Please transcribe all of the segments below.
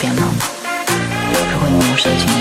别闹了。如果你有事情。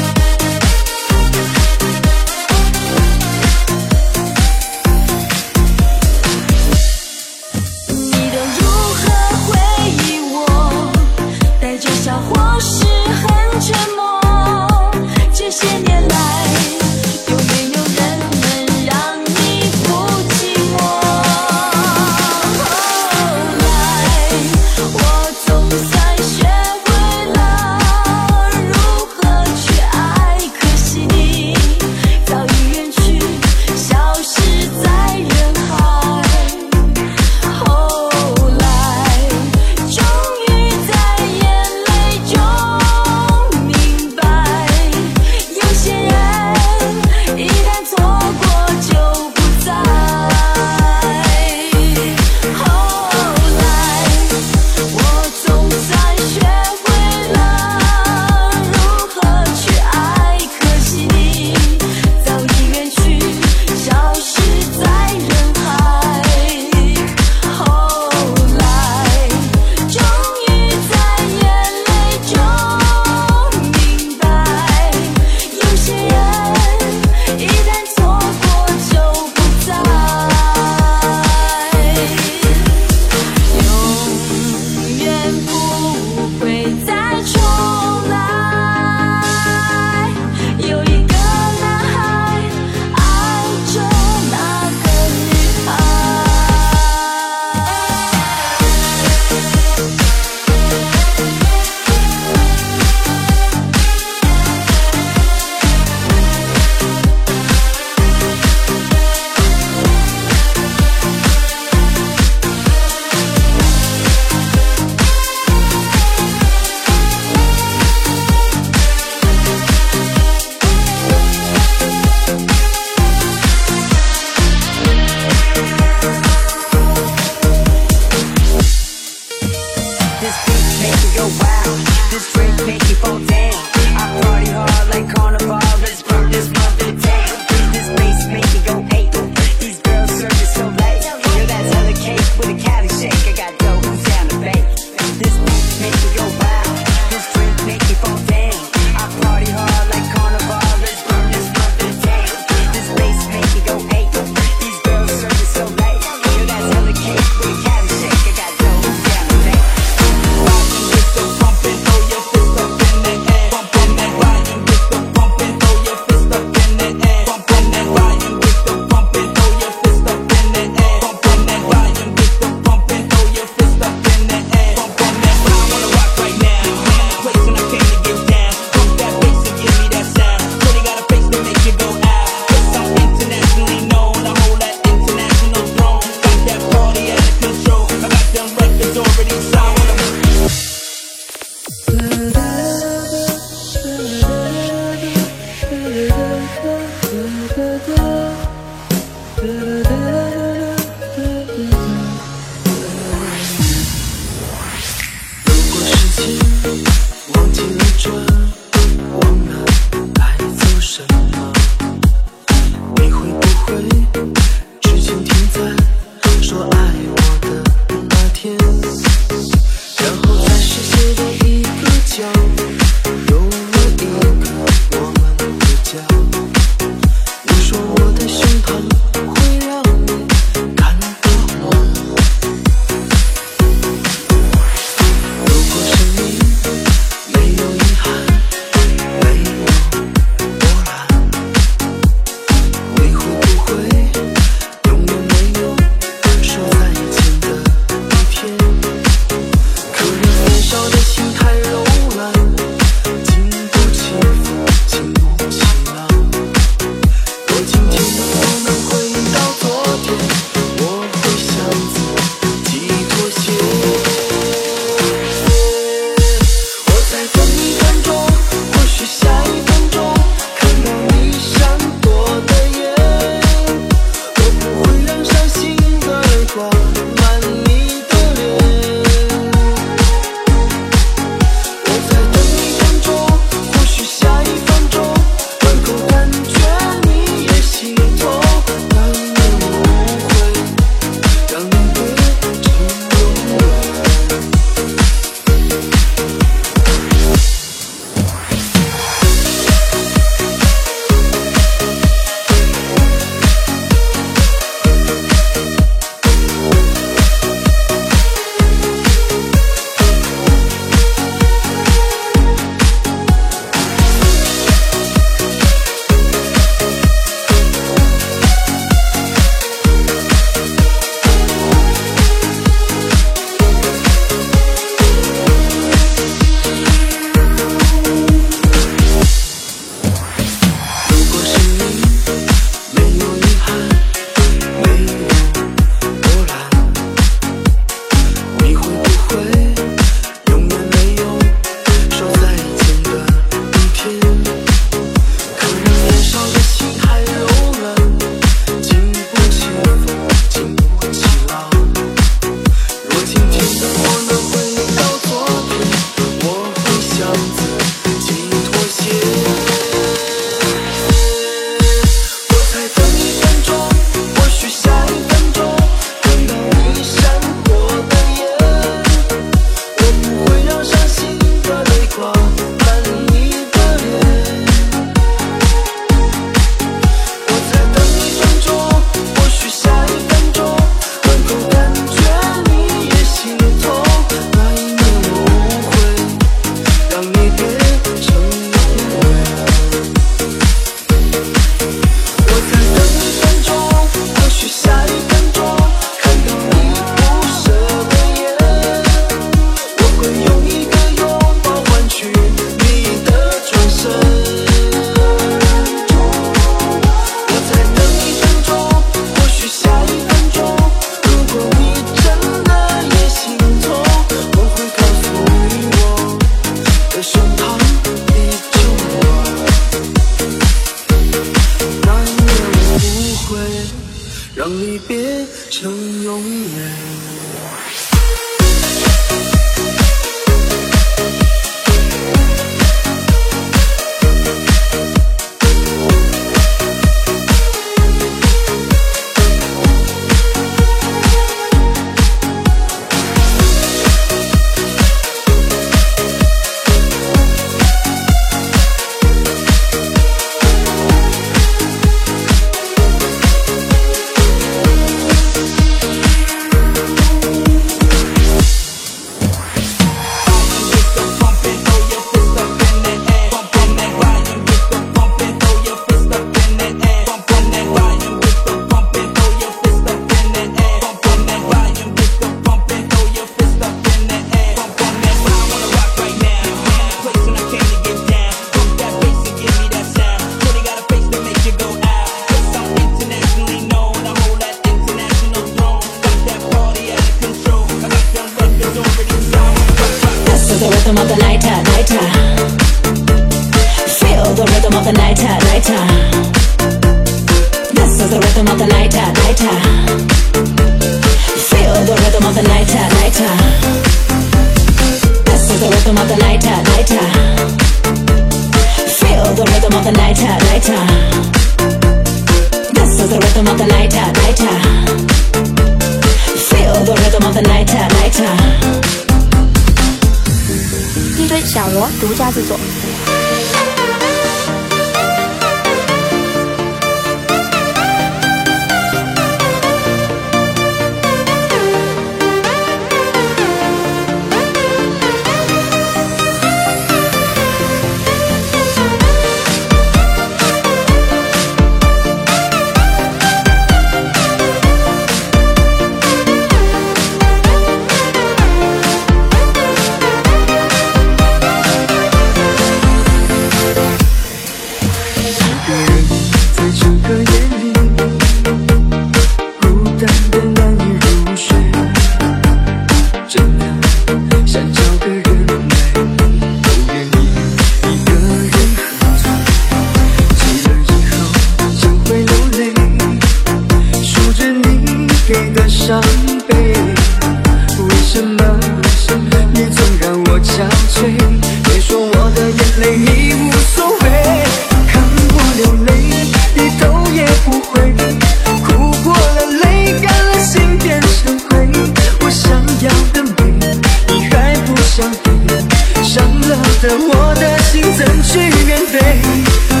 给，伤了的我的心怎去面对？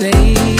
say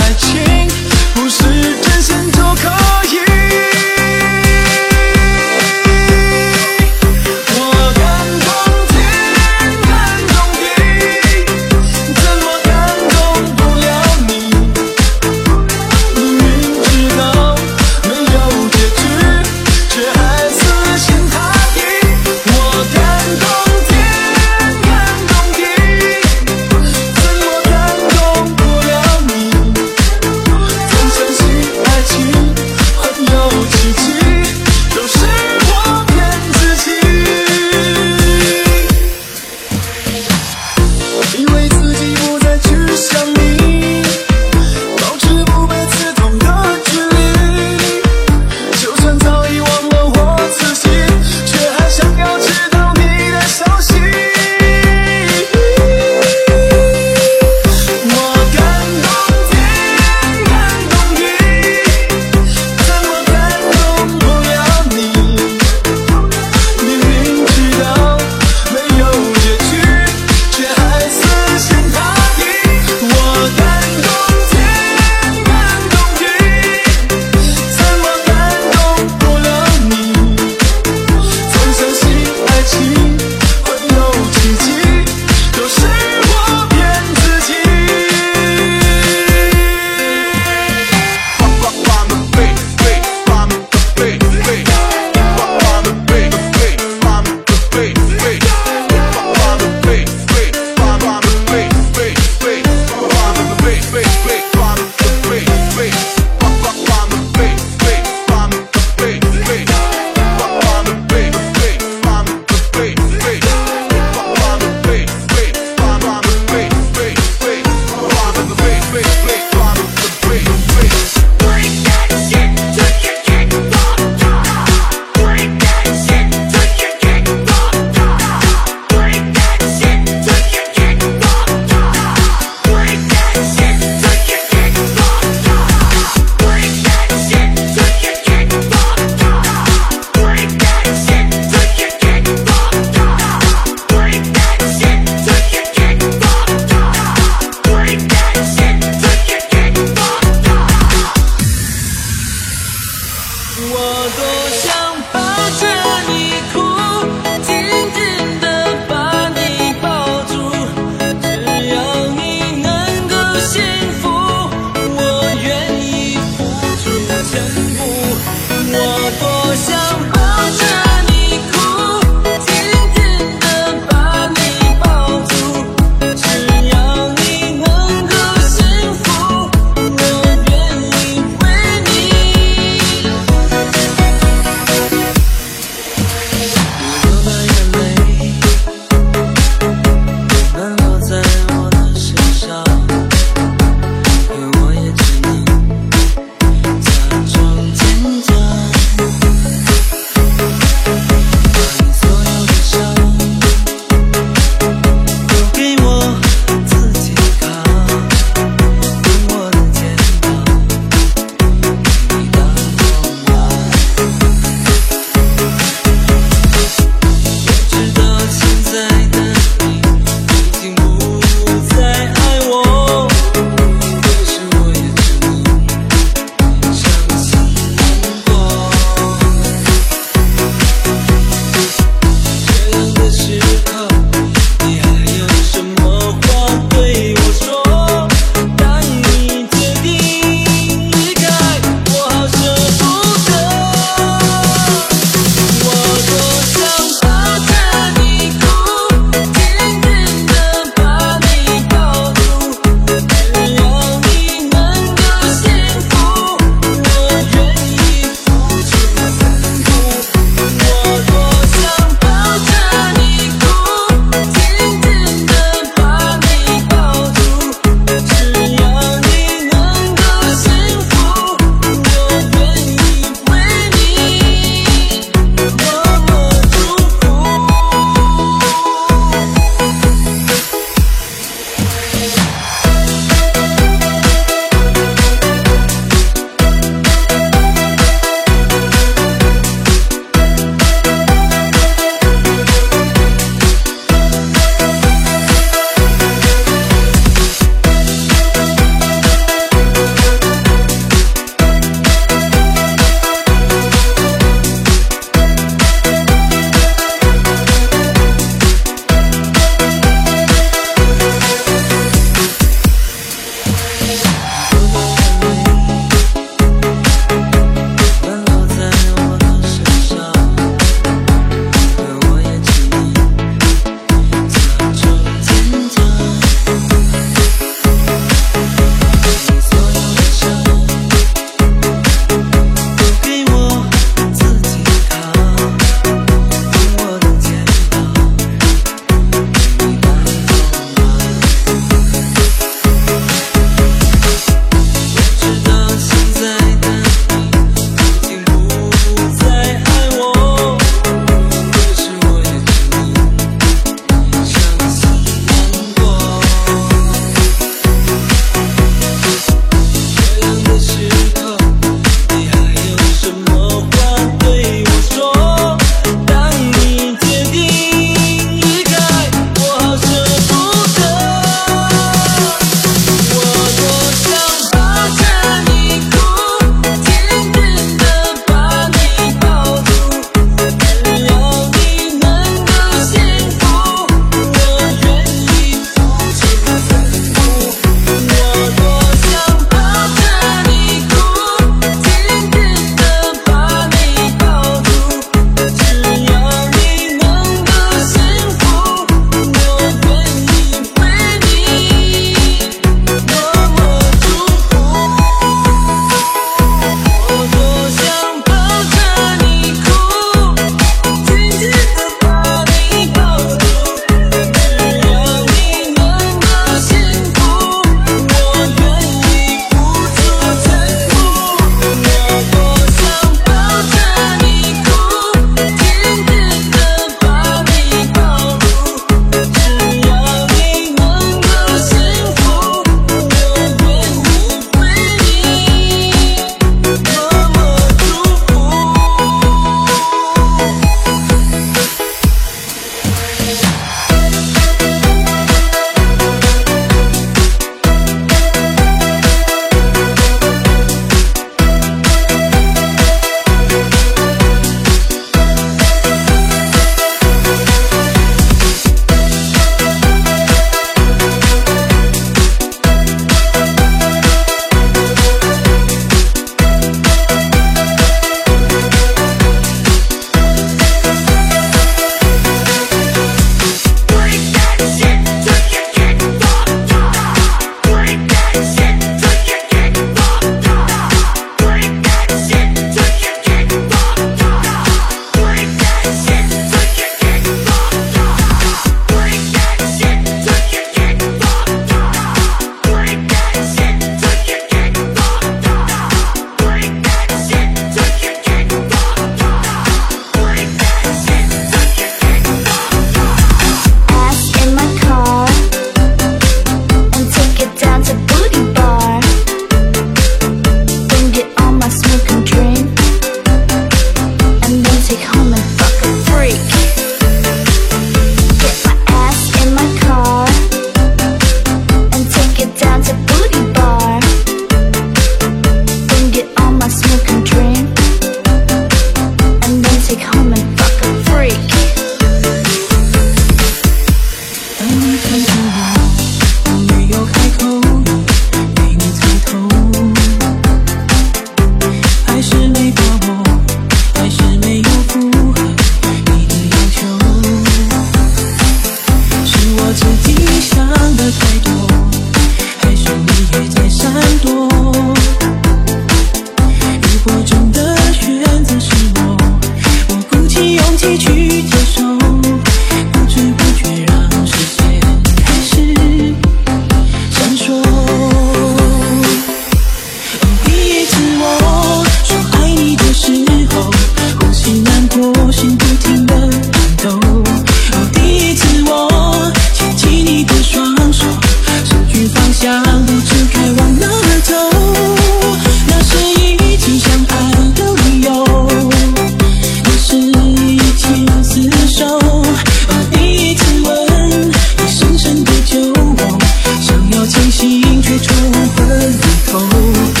心却冲昏了头。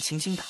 清新的。